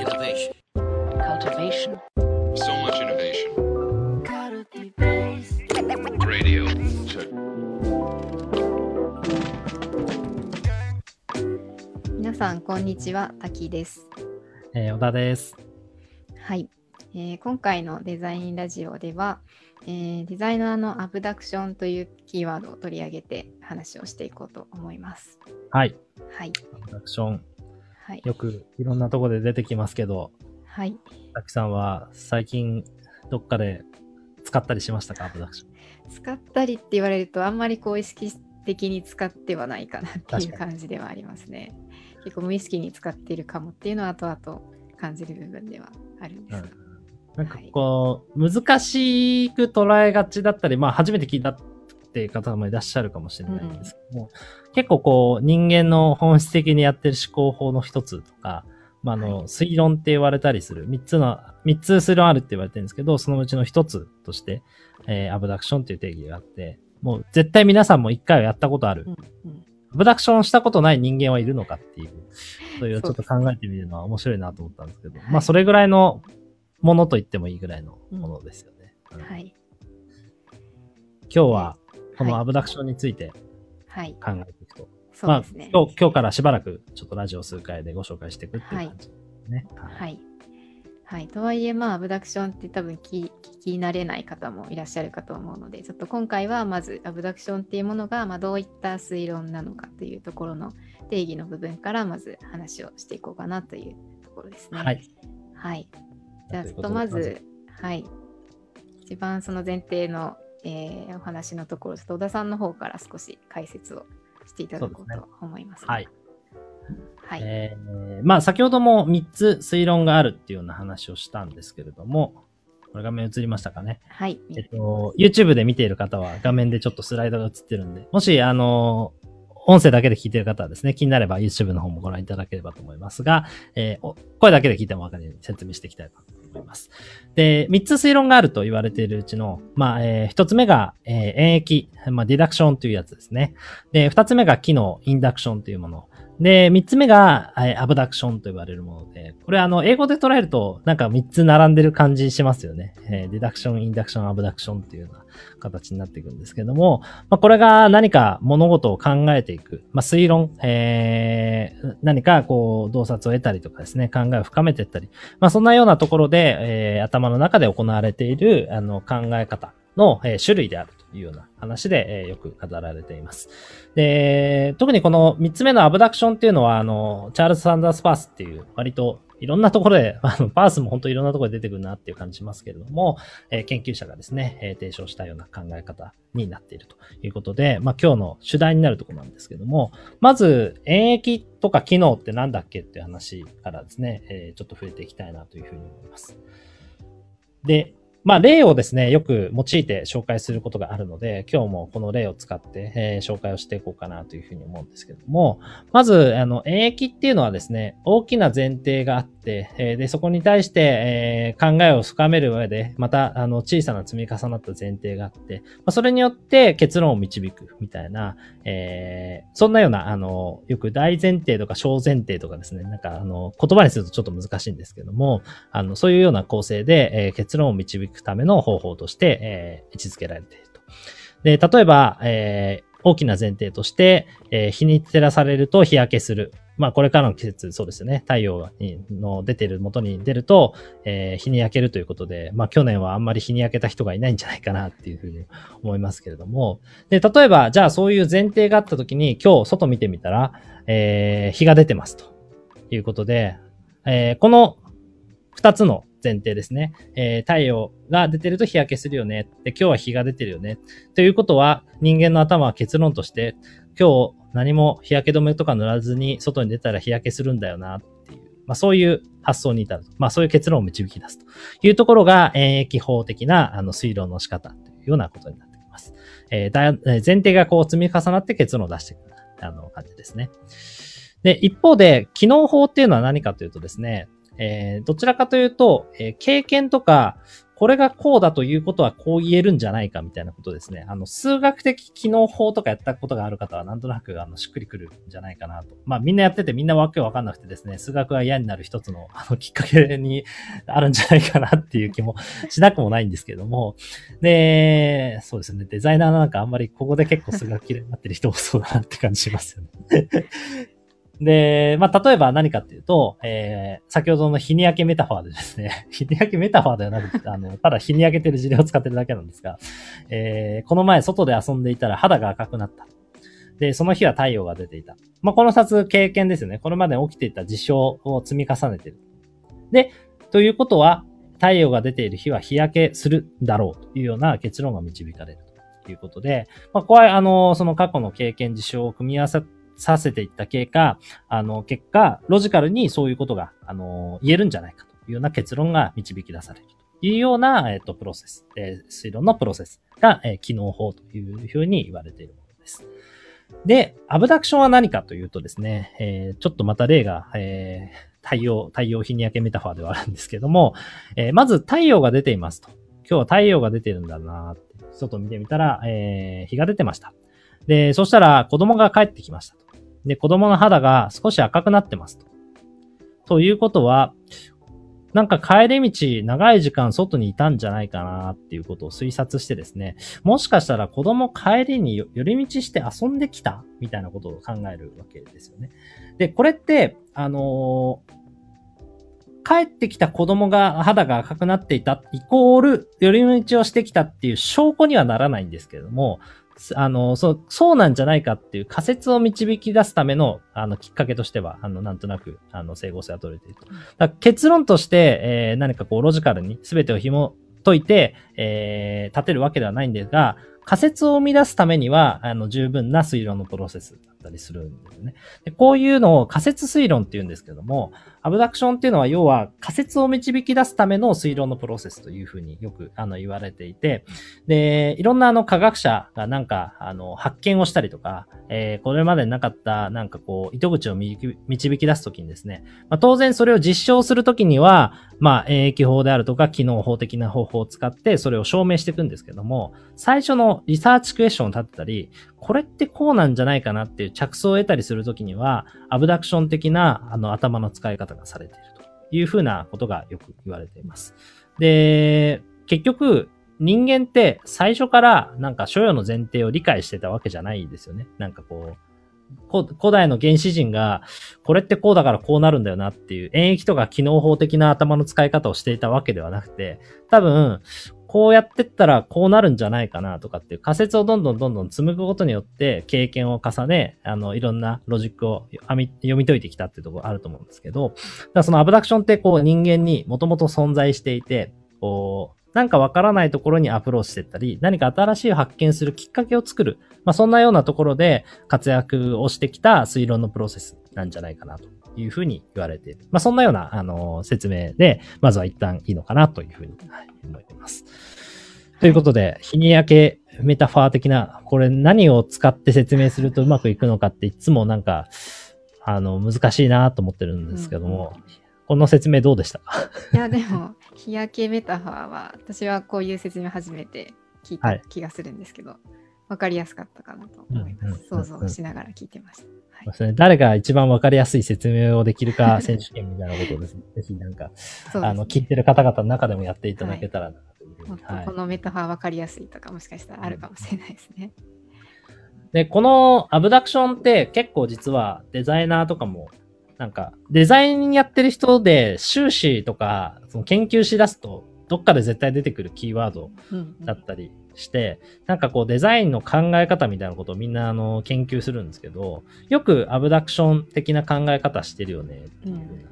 Innovation. cultivation, So much innovation. Radio. Check. 皆さん、こんにちは。滝です。えー、小田です。はい、えー今回のデザインラジオでは、えーデザイナーのアブダクションというキーワードを取り上げて話をしていこうと思います。はい。はい。アクション。はい。よくいろんなとこで出てきますけど、はい。たきさんは最近どっかで使ったりしましたか？アプダクション。使ったりって言われると、あんまりこう意識的に使ってはないかなっていう感じではありますね。結構無意識に使っているかもっていうのは後々感じる部分ではあるんですが。なんかこう、難しく捉えがちだったり、まあ初めて聞いたっていう方もいらっしゃるかもしれないんですけども、結構こう人間の本質的にやってる思考法の一つとか、まあ、あの、はい推論って言われたりする、三つの、三つ推論あるって言われてるんですけど、そのうちの一つとして、えーアブダクションっていう定義があって、もう絶対皆さんも一回はやったことある。うんうんアブダクションしたことない人間はいるのかっていう、そういうちょっと考えてみるのは面白いなと思ったんですけど、はいまあそれぐらいのものと言ってもいいぐらいのものですよね。うんはい。今日はこのはいアブダクションについてはい。考えていくと。そうですね。まあ今日、今日からしばらくちょっとラジオ数回でご紹介していくっていう感じですね。はいはい。はい。とはいえ、まあ、アブダクションって多分聞聞き慣れない方もいらっしゃるかと思うので、ちょっと今回はまずアブダクションっていうものが、まあ、どういった推論なのかというところの定義の部分からまず話をしていこうかなというところですね。はい。はい。じゃあ、ちょっとまず、はい。一番その前提の、えーお話のところ、ちょっと小田さんの方から少し解説をしていただこうと思います、はい。はい。えーまあ先ほども3つ推論があるっていうような話をしたんですけれども、これ画面映りましたかね？はい。えっと、YouTube で見ている方は画面でちょっとスライドが映ってるんで、もし、あの、音声だけで聞いている方はですね、気になれば YouTube の方もご覧いただければと思いますが、えーお声だけで聞いてもわかるように説明していきたいと思います。で、3つ推論があると言われているうちの、まあ、え1つ目が、えー演疫、まあ、ディダクションというやつですね。で、2つ目が機能、インダクションというもの。で、3つ目が、えアブダクションと呼ばれるもので、これあの、英語で捉えると、なんか3つ並んでる感じしますよね。えーディダクション、インダクション、アブダクションっていうような形になっていくんですけども、まあ、これが何か物事を考えていく、まあ、推論、えー何かこう、洞察を得たりとかですね、考えを深めていったり、まあ、そんなようなところで、えー頭の中で行われている、あの、考え方の、え種類であるいうような話で、えよく語られています。で、特にこの3つ目のアブダクションっていうのは、あの、チャールズ・サンダース・パースっていう、割といろんなところで、あの、パースも本当いろんなところで出てくるなっていう感じしますけれども、えー研究者がですね、えー提唱したような考え方になっているということで、まあ今日の主題になるところなんですけども、まず、演疫とか機能ってなんだっけっていう話からですね、えーちょっと触れていきたいなというふうに思います。で、まあ、例をですね、よく用いて紹介することがあるので、今日もこの例を使って、えー紹介をしていこうかなというふうに思うんですけども、まず、あの、演疫っていうのはですね、大きな前提があって、えーで、そこに対して、えー考えを深める上で、また、あの、小さな積み重なった前提があって、まあ、それによって結論を導くみたいな、えーそんなような、あの、よく大前提とか小前提とかですね、なんか、あの、言葉にするとちょっと難しいんですけども、あの、そういうような構成で、えー結論を導くための方法として、えー位置づけられていると。で、例えば、えー大きな前提として、えー日に照らされると日焼けする。まあ、これからの季節、そうですよね。太陽にの出てる元に出ると、えー日に焼けるということで、まあ、去年はあんまり日に焼けた人がいないんじゃないかなっていうふうに思いますけれども。で、例えば、じゃあそういう前提があったときに、今日外見てみたら、えー日が出てますということで、えーこの二つの前提ですね。えー太陽が出てると日焼けするよね。で、今日は日が出てるよね。ということは、人間の頭は結論として、今日何も日焼け止めとか塗らずに外に出たら日焼けするんだよなっていう、まあそういう発想に至ると。まあそういう結論を導き出すというところが演疫法的なあの推論の仕方というようなことになってきます。えーだ前提がこう積み重なって結論を出していくあの感じですね。で、一方で、機能法っていうのは何かというとですね、えーどちらかというと、えー経験とかこれがこうだということはこう言えるんじゃないかみたいなことですね。あの、数学的機能法とかやったことがある方はなんとなくあのしっくりくるんじゃないかなと。まあみんなやっててみんなわけわかんなくてですね、数学が嫌になる一つの あのきっかけにあるんじゃないかなっていう気もしなくもないんですけども。で、そうですね、デザイナーなんかあんまりここで結構数学嫌いになってる人多そうだなって感じしますよね。で、まあ、例えば何かっていうと、えー、先ほどの日に焼けメタファーでですね、日に焼けメタファーではなくて、あの、ただ日に焼けてる事例を使ってるだけなんですが、えー、この前外で遊んでいたら肌が赤くなった。で、その日は太陽が出ていた。まあ、この2つ経験ですよね。これまで起きていた事象を積み重ねてる。で、ということは、太陽が出ている日は日焼けするだろうというような結論が導かれるということで、まあ、これは、あの、その過去の経験事象を組み合わせさせていった結果、あの、結果、ロジカルにそういうことが、あの、言えるんじゃないかというような結論が導き出されるというような、えっ、と、プロセス、えー、推論のプロセスが、えー、機能法というふうに言われているものです。で、アブダクションは何かというとですね、えー、ちょっとまた例が、えー、太陽、太陽日に焼けメタファーではあるんですけども、えー、まず太陽が出ていますと。今日は太陽が出てるんだなって、外見てみたら、えー、日が出てました。で、そしたら子供が帰ってきましたと。で、子供の肌が少し赤くなってますと。ということは、なんか帰り道長い時間外にいたんじゃないかなっていうことを推察してですね、もしかしたら子供帰りに寄り道して遊んできたみたいなことを考えるわけですよね。で、これって、あのー、帰ってきた子供が肌が赤くなっていたイコール寄り道をしてきたっていう証拠にはならないんですけれども、あの、そう、そうなんじゃないかっていう仮説を導き出すための、あの、きっかけとしては、あの、なんとなく、あの、整合性は取れていると。結論として、えー、何かこう、ロジカルに全てを紐解いて、えー、立てるわけではないんですが、仮説を生み出すためには、あの、十分な推論のプロセスだったりするんですね。でこういうのを仮説推論って言うんですけども、アブダクションっていうのは要は仮説を導き出すための推論のプロセスというふうによくあの言われていて、で、いろんなあの科学者がなんかあの発見をしたりとか、えー、これまでなかったなんかこう糸口を導き出すときにですね、まあ、当然それを実証するときには、まあ、演疫法であるとか機能法的な方法を使ってそれを証明していくんですけども、最初のリサーチクエスチョンを立てたり、これってこうなんじゃないかなっていう着想を得たりするときには、アブダクション的なあの頭の使い方がされているというふうなことがよく言われています。で、結局、人間って最初からなんか所有の前提を理解してたわけじゃないですよね。なんかこう、古代の原始人が、これってこうだからこうなるんだよなっていう、演疫とか機能法的な頭の使い方をしていたわけではなくて、多分、こうやってったらこうなるんじゃないかなとかっていう仮説をどんどんどんどん紡ぐことによって経験を重ね、あの、いろんなロジックを読み解いてきたっていうところあると思うんですけど、だからそのアブダクションってこう人間にもともと存在していて、こう、なんかわからないところにアプローチしていったり、何か新しい発見するきっかけを作る。まあそんなようなところで活躍をしてきた推論のプロセスなんじゃないかなというふうに言われている。まあそんなような、あの、説明で、まずは一旦いいのかなというふうに、はい、思います。ということで、日に焼けメタファー的な、これ何を使って説明するとうまくいくのかっていつもなんか、あの、難しいなと思ってるんですけども、うん、この説明どうでしたか？いや、でも、日焼けメタファーは、私はこういう説明初めて聞いた気がするんですけど、はい、わかりやすかったかなと思います。想像しながら聞いてました。はい、誰が一番わかりやすい説明をできるか選手権みたいなことをですね、ぜひなんか、あの、聞いてる方々の中でもやっていただけたらなはい、このメタファー分かりやすいとかもしかしたらあるかもしれないですね。で、このアブダクションって結構実はデザイナーとかもなんかデザインやってる人で修士とかその研究しだすとどっかで絶対出てくるキーワードだったりして、うんうん、なんかこうデザインの考え方みたいなことをみんなあの研究するんですけど、よくアブダクション的な考え方してるよねっていう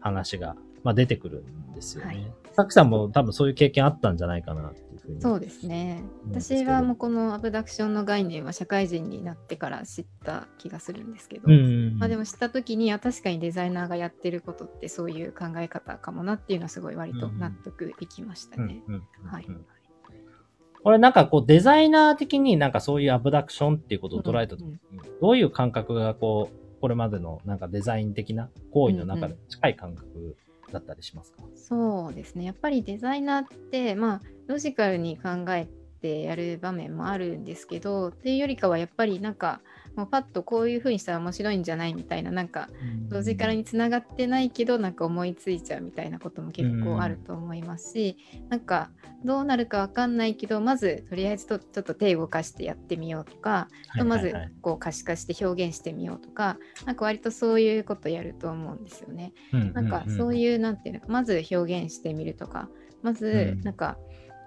話が、まあ、出てくるんですよね。はいさきさんも多分そういう経験あったんじゃないかなっていうふうに。そうですね。私はもうこのアブダクションの概念は社会人になってから知った気がするんですけど、まあ、でも知った時には確かにデザイナーがやってることってそういう考え方かもなっていうのはすごい割と納得いきましたね。はい。これなんかこうデザイナー的になんかそういうアブダクションっていうことを捉えた時に、どういう感覚がこう、これまでのなんかデザイン的な行為の中で近い感覚だったりしますか？そうですね。やっぱりデザイナーって、まあ、ロジカルに考えてやる場面もあるんですけど、っていうよりかは、やっぱりなんか、もうパッとこういう風にしたら面白いんじゃないみたいな、なんか、ロジカルにつながってないけど、なんか思いついちゃうみたいなことも結構あると思いますし、なんか、どうなるかわかんないけど、まず、とりあえずとちょっと手動かしてやってみようとか、はいまずこう可視化して表現してみようとか、なんか割とそういうことやると思うんですよね。なんかそうういう、なんていうのか、まず表現してみるとか、まずうん。なんか、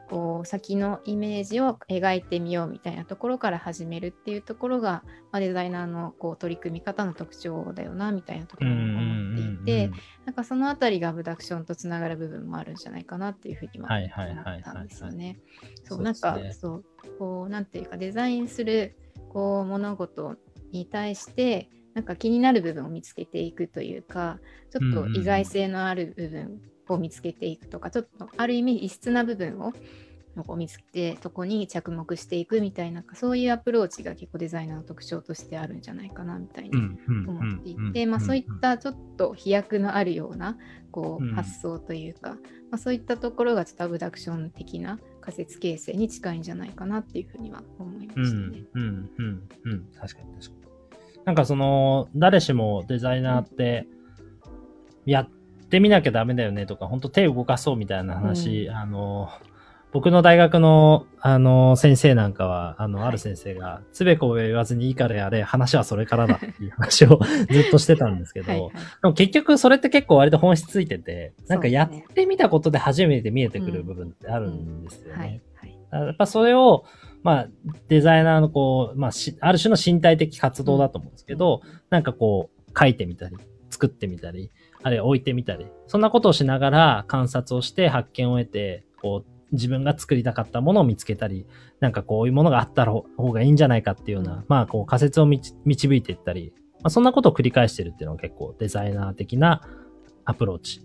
こう先のイメージを描いてみようみたいなところから始めるっていうところが、まあ、デザイナーのこう取り組み方の特徴だよなみたいなところを思っていて、なんかそのあたりがアブダクションとつながる部分もあるんじゃないかなっていうふうに思ったんですよね。そそうなんかねそうこうなんていうかデザインするこう物事に対してなんか気になる部分を見つけていくというかちょっと意外性のある部分を見つけていくとか、ちょっとある意味異質な部分をこう見つけてそこに着目していくみたいなそういうアプローチが結構デザイナーの特徴としてあるんじゃないかなみたいに思っていて、まあ、そういったちょっと飛躍のあるようなこううん。発想というか、まあ、そういったところがちょっとアブダクション的な仮説形成に近いん。じゃないかなっていうふうには思いまうん。したね。うん。うん。うん。確かに確かに。なん。かその、誰しもデザイナーって、やってみなきゃダメだよねとか、本当手動かそうみたいな話、うあの、僕の大学の、あの、先生なんかは、あの、はい。ある先生が、つべこべ言わずにいいからやれ、話はそれからだっていう話を ずっとしてたんですけど、はいはい。でも結局それって結構割と本質ついてて、なんかやってみたことで初めて見えてくる部分ってあるんですよね。やっぱそれを、まあ、デザイナーのこう、まあし、ある種の身体的活動だと思うんですけど、なんかこう、書いてみたり、作ってみたり、あるいは置いてみたり、そんなことをしながら観察をして発見を得て、こう、自分が作りたかったものを見つけたり、なんかこういうものがあった方がいいんじゃないかっていうような、うんまあこう仮説を導いていったり、まあそんなことを繰り返してるっていうのが結構デザイナー的なアプローチ。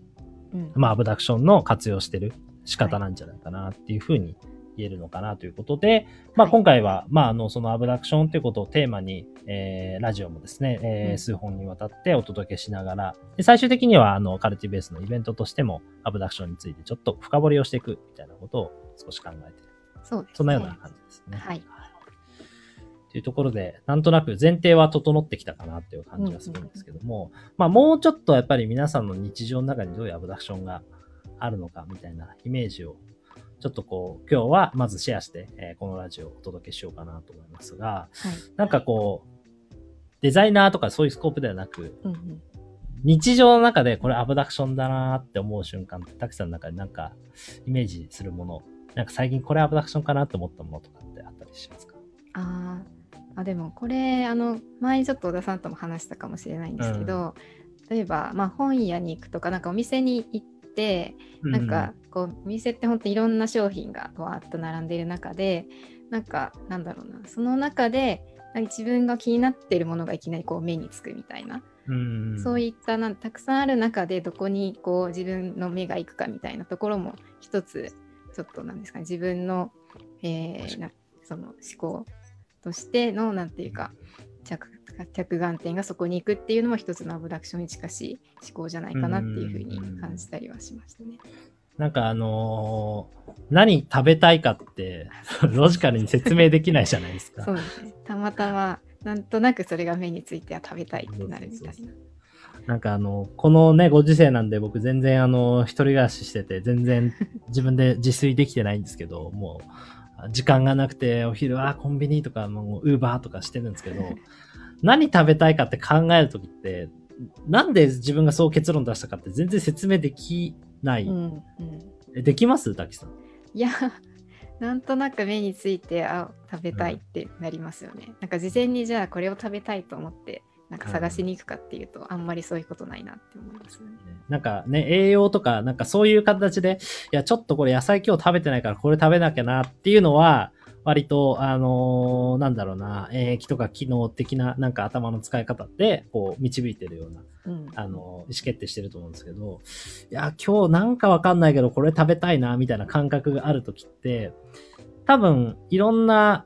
うん。まあ、アブダクションの活用してる仕方なんじゃないかなっていうふうに言えるのかなということで、まあ、はい今回は、まあ、あの、そのアブダクションということをテーマに、えー、ラジオもですね、えーうん数本にわたってお届けしながら、で最終的には、あの、カルティベースのイベントとしても、アブダクションについてちょっと深掘りをしていくみたいなことを少し考えている。そうですね。そんなような感じですね。はい。というところで、なんとなく前提は整ってきたかなっていう感じがするんですけども、まあもうちょっとやっぱり皆さんの日常の中にどういうアブダクションがあるのかみたいなイメージを、ちょっとこう、今日はまずシェアして、えーこのラジオをお届けしようかなと思いますが、はい。なんかこう、デザイナーとかそういうスコープではなく、うんうん。日常の中でこれアブダクションだなーって思う瞬間って、たくさんの中でなんかイメージするもの、なんか最近これアブダクションかなって思ったものとかってあったりしますか？あー。あでもこれあの前にちょっと小田さんとも話したかもしれないんですけど、例えば、まあ、本屋に行くとかなんかお店に行ってなんかこうお店って本当いろんな商品がわーっと並んでいる中でなんかなんだろうなその中で自分が気になっているものがいきなりこう目につくみたいな、うん、そういったなんたくさんある中でどこにこう自分の目が行くかみたいなところも一つちょっとなんですかね自分の、えーなその思考としてのなんていうか着着眼点がそこに行くっていうのも一つのアブダクションに近しい思考じゃないかなっていうふうに感じたりはしましたね。なんかあのー何食べたいかって、ロジカルに説明できないじゃないですか。そうですね。たまたまなんとなくそれが目については食べたいってなるみたいな。なんかあの、このね、ご時世なんで僕全然あの、一人暮らししてて、全然自分で自炊できてないんですけど、もう、時間がなくて、お昼はコンビニとか、もう、ウーバーとかしてるんですけど、何食べたいかって考えるときって、なんで自分がそう結論出したかって全然説明できない。うんうん、えできます？滝さん。いや なんとなく目についてあ食べたいってなりますよね。なんか事前にじゃあこれを食べたいと思ってなんか探しに行くかっていうと、あんまりそういうことないなって思いますよね。なんかね、栄養とか、なんかそういう形で、いや、ちょっとこれ野菜今日食べてないからこれ食べなきゃなっていうのは、割と、あのーなんだろうな、免疫とか機能的な、なんか頭の使い方で、こう、導いてるような、うん、あのー意思決定してると思うんですけど、いや、今日なんかわかんないけど、これ食べたいな、みたいな感覚があるときって、多分、いろんな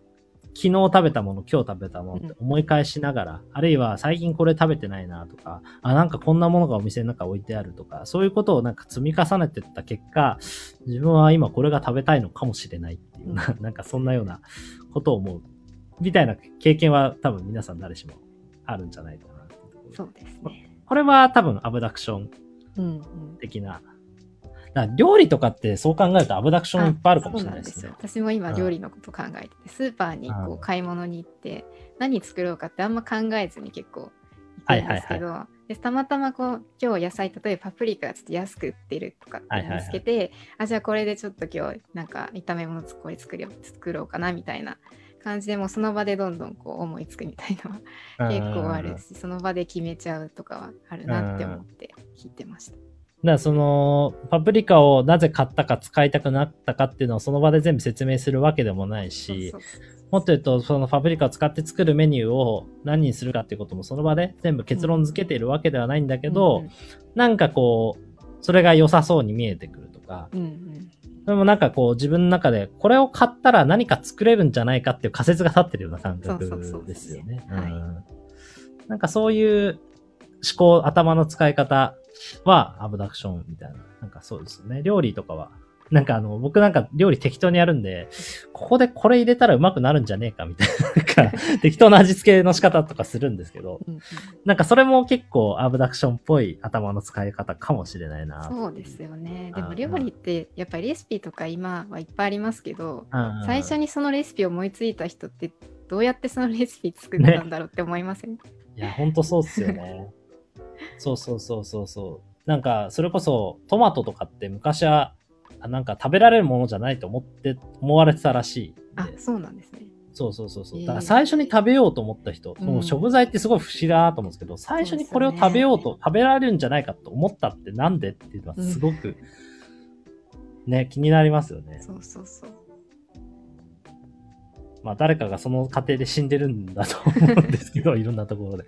昨日食べたもの、今日食べたものって思い返しながら、あるいは最近これ食べてないなとか、あ、なんかこんなものがお店の中置いてあるとか、そういうことをなんか積み重ねてった結果、自分は今これが食べたいのかもしれないっていうような、なんかそんなようなことを思う。みたいな経験は多分皆さん誰しもあるんじゃないかなそうですね。これは多分アブダクションうんうん。料理とかってそう考えるとアブダクションいっぱいあるかもしれないですねそうなん。ですよ。私も今料理のこと考えてて、スーパーにこう買い物に行って、何作ろうかってあんま考えずに結構行くんですけど、でたまたまこう今日野菜例えばパプリカがちょっと安く売ってるとか見つけて、あじゃあこれでちょっと今日なんか炒め物これ作ろう作ろうかなみたいな感じでもうその場でどんどんこう思いつくみたいなのは結構あるし、その場で決めちゃうとかはあるなって思って聞いてました。だからその、パプリカをなぜ買ったか使いたくなったかっていうのをその場で全部説明するわけでもないし、もっと言うと、そのパプリカを使って作るメニューを何にするかっていうこともその場で全部結論付けているわけではないんだけど、なんかこう、それが良さそうに見えてくるとか、うんうんでもなんかこう自分の中でこれを買ったら何か作れるんじゃないかっていう仮説が立ってるような感覚ですよね。なんかそういう思考、頭の使い方はアブダクションみたいな。なんかそうですよね。料理とかは。なんかあの、僕なんか料理適当にやるんで、ここでこれ入れたらうまくなるんじゃねえかみたいな、なんか 適当な味付けの仕方とかするんですけど、なんかそれも結構アブダクションっぽい頭の使い方かもしれないな。そうですよね。でうんも料理ってやっぱりレシピとか今はいっぱいありますけど、うん最初にそのレシピを思いついた人ってどうやってそのレシピ作ったんだろうって思いません、いや、ほんとそうっすよね。そうそうそうそうそう。なんか、それこそ、トマトとかって昔は、あなんか食べられるものじゃないと思って、思われてたらしい。あ、そうなんですね。そうそうそうそう。えーだから最初に食べようと思った人、うんその食材ってすごい不思議だなと思うんですけど、最初にこれを食べようと、食べられるんじゃないかと思ったってなんでっていうのはすごく、ね、気になりますよね。そうそうそう。まあ誰かがその過程で死んでるんだと思うんですけど、いろんなところで。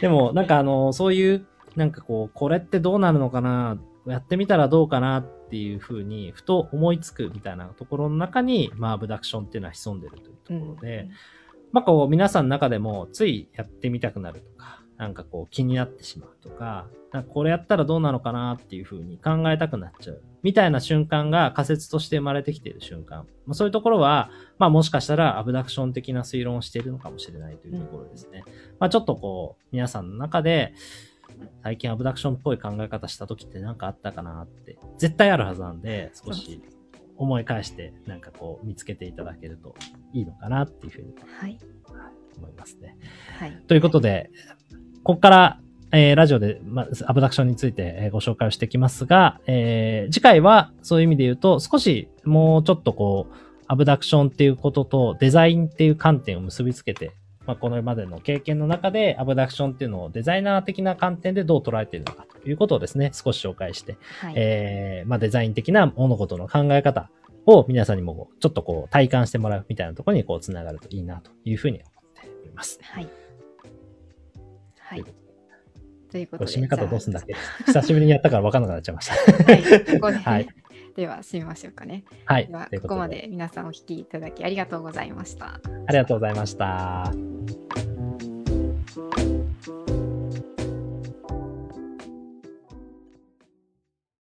でもなんかあの、そういう、なんかこう、これってどうなるのかな、やってみたらどうかなっていうふうに、ふと思いつくみたいなところの中に、まあ、アブダクションっていうのは潜んでるというところで、まあこう、皆さんの中でもついやってみたくなるとか、なんかこう気になってしまうとか、なんかこれやったらどうなのかなっていうふうに考えたくなっちゃう。みたいな瞬間が仮説として生まれてきている瞬間。まあ、そういうところは、まあもしかしたらアブダクション的な推論をしているのかもしれないというところですね。まあちょっとこう、皆さんの中で、最近アブダクションっぽい考え方した時って何かあったかなって、絶対あるはずなんで、少し思い返して、なんかこう見つけていただけるといいのかなっていうふうにはい。思いますね。はい。ということで、ここから、えーラジオで、まあ、アブダクションについて、えーご紹介をしていきますが、えー次回はそういう意味で言うと、少しもうちょっとこう、アブダクションっていうこととデザインっていう観点を結びつけて、まあ、このまでの経験の中でアブダクションっていうのをデザイナー的な観点でどう捉えているのかということをですね、少し紹介して、はい。えーまあ、デザイン的な物事の考え方を皆さんにもちょっとこう体感してもらうみたいなところにこうつながるといいなというふうに思っております。はい。はい。ということれ締め方どうすんだっじけ 久しぶりにやったから分かんなくなっちゃいました。はい。ここで、はいでは、締めましょうかね。はい。では、ここまで皆さんお聞きいただきありがとうございました。ありがとうございました。